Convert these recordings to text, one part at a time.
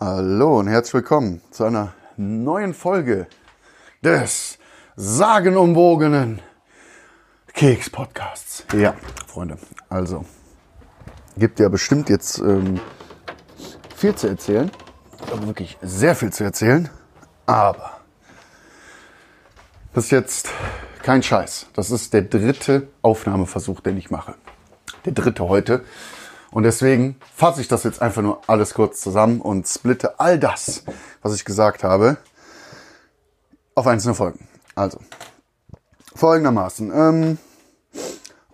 Hallo und herzlich willkommen zu einer neuen Folge des sagenumwogenen Keks-Podcasts. Ja, Freunde, also gibt ja bestimmt jetzt ähm, viel zu erzählen, aber wirklich sehr viel zu erzählen, aber das ist jetzt kein Scheiß. Das ist der dritte Aufnahmeversuch, den ich mache. Der dritte heute. Und deswegen fasse ich das jetzt einfach nur alles kurz zusammen und splitte all das, was ich gesagt habe, auf einzelne Folgen. Also, folgendermaßen. Ähm,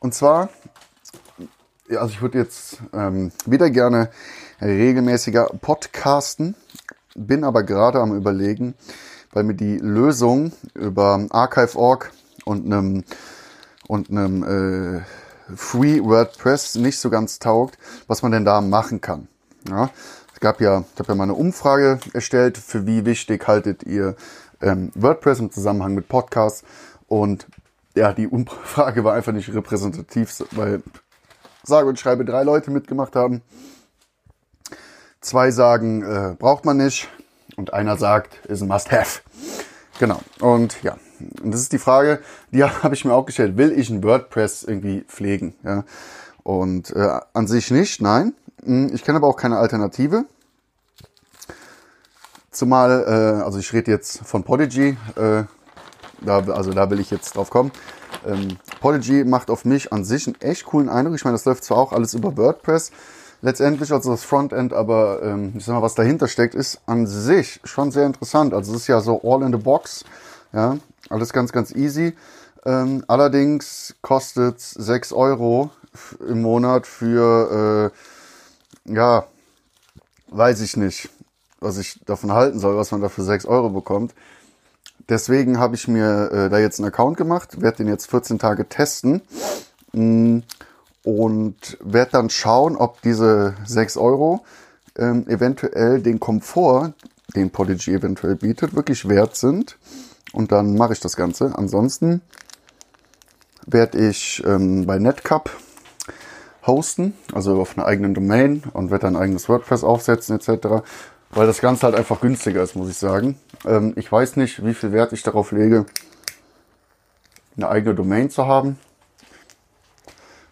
und zwar, also ich würde jetzt ähm, wieder gerne regelmäßiger podcasten, bin aber gerade am überlegen, weil mir die Lösung über Archive.org und einem und einem äh, Free WordPress nicht so ganz taugt, was man denn da machen kann. Ja, es gab ja, ich habe ja mal eine Umfrage erstellt, für wie wichtig haltet ihr ähm, WordPress im Zusammenhang mit Podcasts und ja, die Umfrage war einfach nicht repräsentativ, weil sage und schreibe drei Leute mitgemacht haben. Zwei sagen, äh, braucht man nicht und einer sagt, ist ein Must-Have. Genau. Und ja, und das ist die Frage, die habe ich mir auch gestellt. Will ich ein WordPress irgendwie pflegen? Ja. Und äh, an sich nicht, nein. Hm, ich kenne aber auch keine Alternative. Zumal, äh, also ich rede jetzt von Podigy, äh, da, also da will ich jetzt drauf kommen. Ähm, Podigy macht auf mich an sich einen echt coolen Eindruck. Ich meine, das läuft zwar auch alles über WordPress, letztendlich, also das Frontend, aber ähm, ich sag mal, was dahinter steckt, ist an sich schon sehr interessant. Also es ist ja so all in the box, ja, alles ganz, ganz easy. Ähm, allerdings kostet 6 Euro im Monat für, äh, ja, weiß ich nicht, was ich davon halten soll, was man da für 6 Euro bekommt. Deswegen habe ich mir äh, da jetzt einen Account gemacht, werde den jetzt 14 Tage testen mm, und werde dann schauen, ob diese 6 Euro ähm, eventuell den Komfort, den Podigy eventuell bietet, wirklich wert sind und dann mache ich das Ganze. Ansonsten werde ich ähm, bei Netcup hosten, also auf einer eigenen Domain und werde ein eigenes WordPress aufsetzen etc., weil das Ganze halt einfach günstiger ist, muss ich sagen. Ähm, ich weiß nicht, wie viel Wert ich darauf lege, eine eigene Domain zu haben,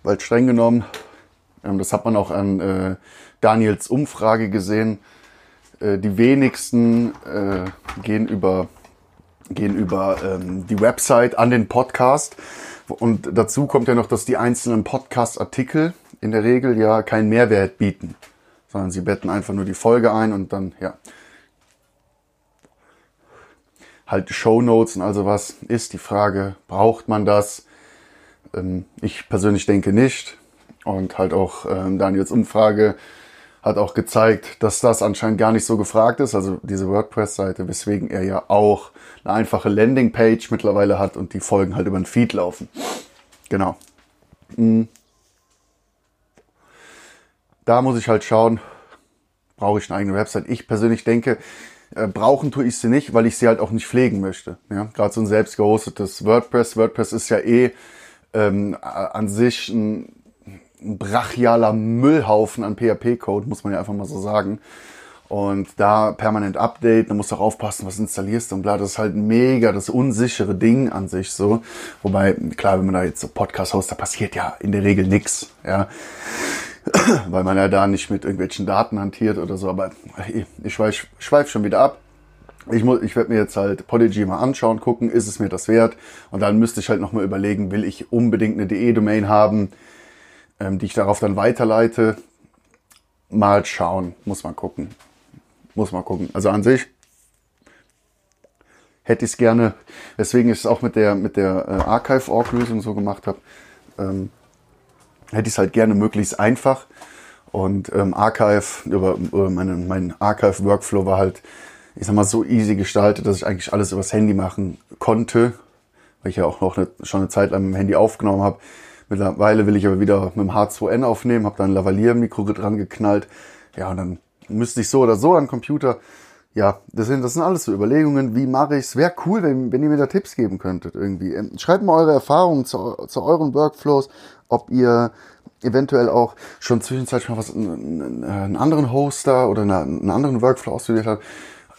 weil streng genommen, ähm, das hat man auch an äh, Daniels Umfrage gesehen, äh, die wenigsten äh, gehen über gehen über ähm, die Website an den Podcast. Und dazu kommt ja noch, dass die einzelnen Podcast-Artikel in der Regel ja keinen Mehrwert bieten, sondern sie betten einfach nur die Folge ein und dann, ja, halt Show Notes und also was ist die Frage, braucht man das? Ähm, ich persönlich denke nicht. Und halt auch ähm, Daniels Umfrage hat auch gezeigt, dass das anscheinend gar nicht so gefragt ist, also diese WordPress-Seite, weswegen er ja auch eine einfache Landingpage mittlerweile hat und die Folgen halt über den Feed laufen. Genau. Hm. Da muss ich halt schauen, brauche ich eine eigene Website. Ich persönlich denke, äh, brauchen tue ich sie nicht, weil ich sie halt auch nicht pflegen möchte. Ja? Gerade so ein selbst gehostetes WordPress. WordPress ist ja eh ähm, an sich ein ein brachialer Müllhaufen an PHP-Code, muss man ja einfach mal so sagen. Und da permanent Update, da musst du auch aufpassen, was installierst und bla, das ist halt mega das unsichere Ding an sich so. Wobei, klar, wenn man da jetzt so Podcast host, da passiert ja in der Regel nix, ja. Weil man ja da nicht mit irgendwelchen Daten hantiert oder so, aber ich schweif, schweif schon wieder ab. Ich, muss, ich werde mir jetzt halt Podigy mal anschauen, gucken, ist es mir das wert? Und dann müsste ich halt nochmal überlegen, will ich unbedingt eine DE-Domain haben? ähm, die ich darauf dann weiterleite. Mal schauen, muss man gucken. Muss man gucken. Also an sich hätte ich es gerne, weswegen ich es auch mit der, mit der äh, Archive-Org-Lösung so gemacht habe, ähm, hätte ich es halt gerne möglichst einfach. Und ähm, Archive, über, über meine, mein Archive-Workflow war halt, ich sag mal, so easy gestaltet, dass ich eigentlich alles übers Handy machen konnte, weil ich ja auch noch eine, schon eine Zeit lang mit dem Handy aufgenommen habe. Mittlerweile will ich aber wieder mit dem H2N aufnehmen, habe da ein Lavalier-Mikro dran geknallt. Ja, und dann müsste ich so oder so an den Computer. ja, das sind, das sind alles so Überlegungen, wie mache ich es. Wäre cool, wenn, wenn ihr mir da Tipps geben könntet irgendwie. Ähm, schreibt mal eure Erfahrungen zu, zu euren Workflows, ob ihr eventuell auch schon zwischenzeitlich mal was einen, einen anderen Hoster oder eine, einen anderen Workflow ausprobiert habt.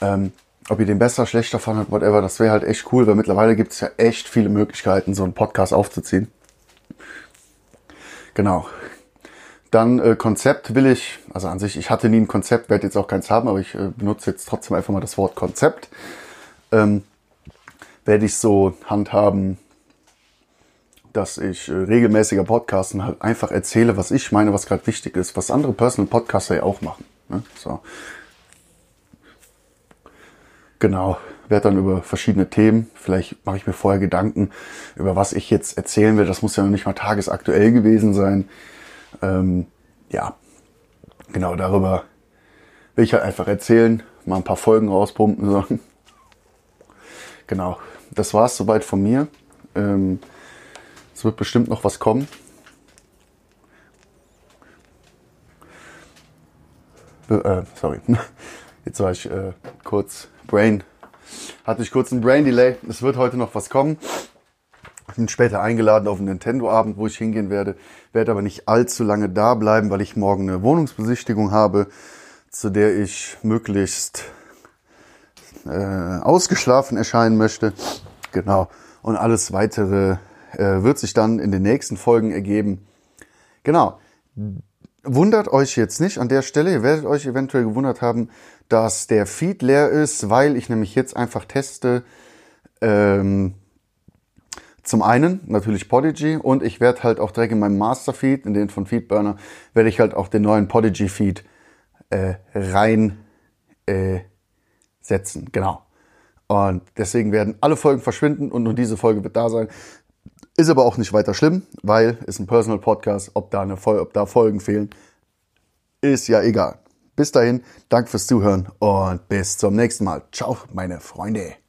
Ähm, ob ihr den besser, schlechter fandet, whatever, das wäre halt echt cool, weil mittlerweile gibt es ja echt viele Möglichkeiten, so einen Podcast aufzuziehen. Genau. Dann äh, Konzept will ich, also an sich, ich hatte nie ein Konzept, werde jetzt auch keins haben, aber ich äh, benutze jetzt trotzdem einfach mal das Wort Konzept. Ähm, werde ich so handhaben, dass ich äh, regelmäßiger Podcasten halt einfach erzähle, was ich meine, was gerade wichtig ist, was andere Personal Podcaster ja auch machen. Ne? So. Genau, werde dann über verschiedene Themen, vielleicht mache ich mir vorher Gedanken, über was ich jetzt erzählen will. Das muss ja noch nicht mal tagesaktuell gewesen sein. Ähm, ja, genau darüber will ich halt einfach erzählen, mal ein paar Folgen rauspumpen. So. Genau, das war es soweit von mir. Ähm, es wird bestimmt noch was kommen. Äh, sorry, jetzt war ich äh, kurz Brain, hatte ich kurz einen Brain Delay. Es wird heute noch was kommen. Ich bin später eingeladen auf einen Nintendo-Abend, wo ich hingehen werde. Werde aber nicht allzu lange da bleiben, weil ich morgen eine Wohnungsbesichtigung habe, zu der ich möglichst äh, ausgeschlafen erscheinen möchte. Genau. Und alles weitere äh, wird sich dann in den nächsten Folgen ergeben. Genau. Wundert euch jetzt nicht an der Stelle. Ihr werdet euch eventuell gewundert haben, dass der Feed leer ist, weil ich nämlich jetzt einfach teste. Ähm, zum einen natürlich Podigy und ich werde halt auch direkt in meinem Masterfeed, in den von Feedburner, werde ich halt auch den neuen Podigy Feed äh, rein äh, setzen. Genau. Und deswegen werden alle Folgen verschwinden und nur diese Folge wird da sein. Ist aber auch nicht weiter schlimm, weil es ein Personal Podcast, ob da, eine, ob da Folgen fehlen, ist ja egal. Bis dahin, danke fürs Zuhören und bis zum nächsten Mal. Ciao, meine Freunde.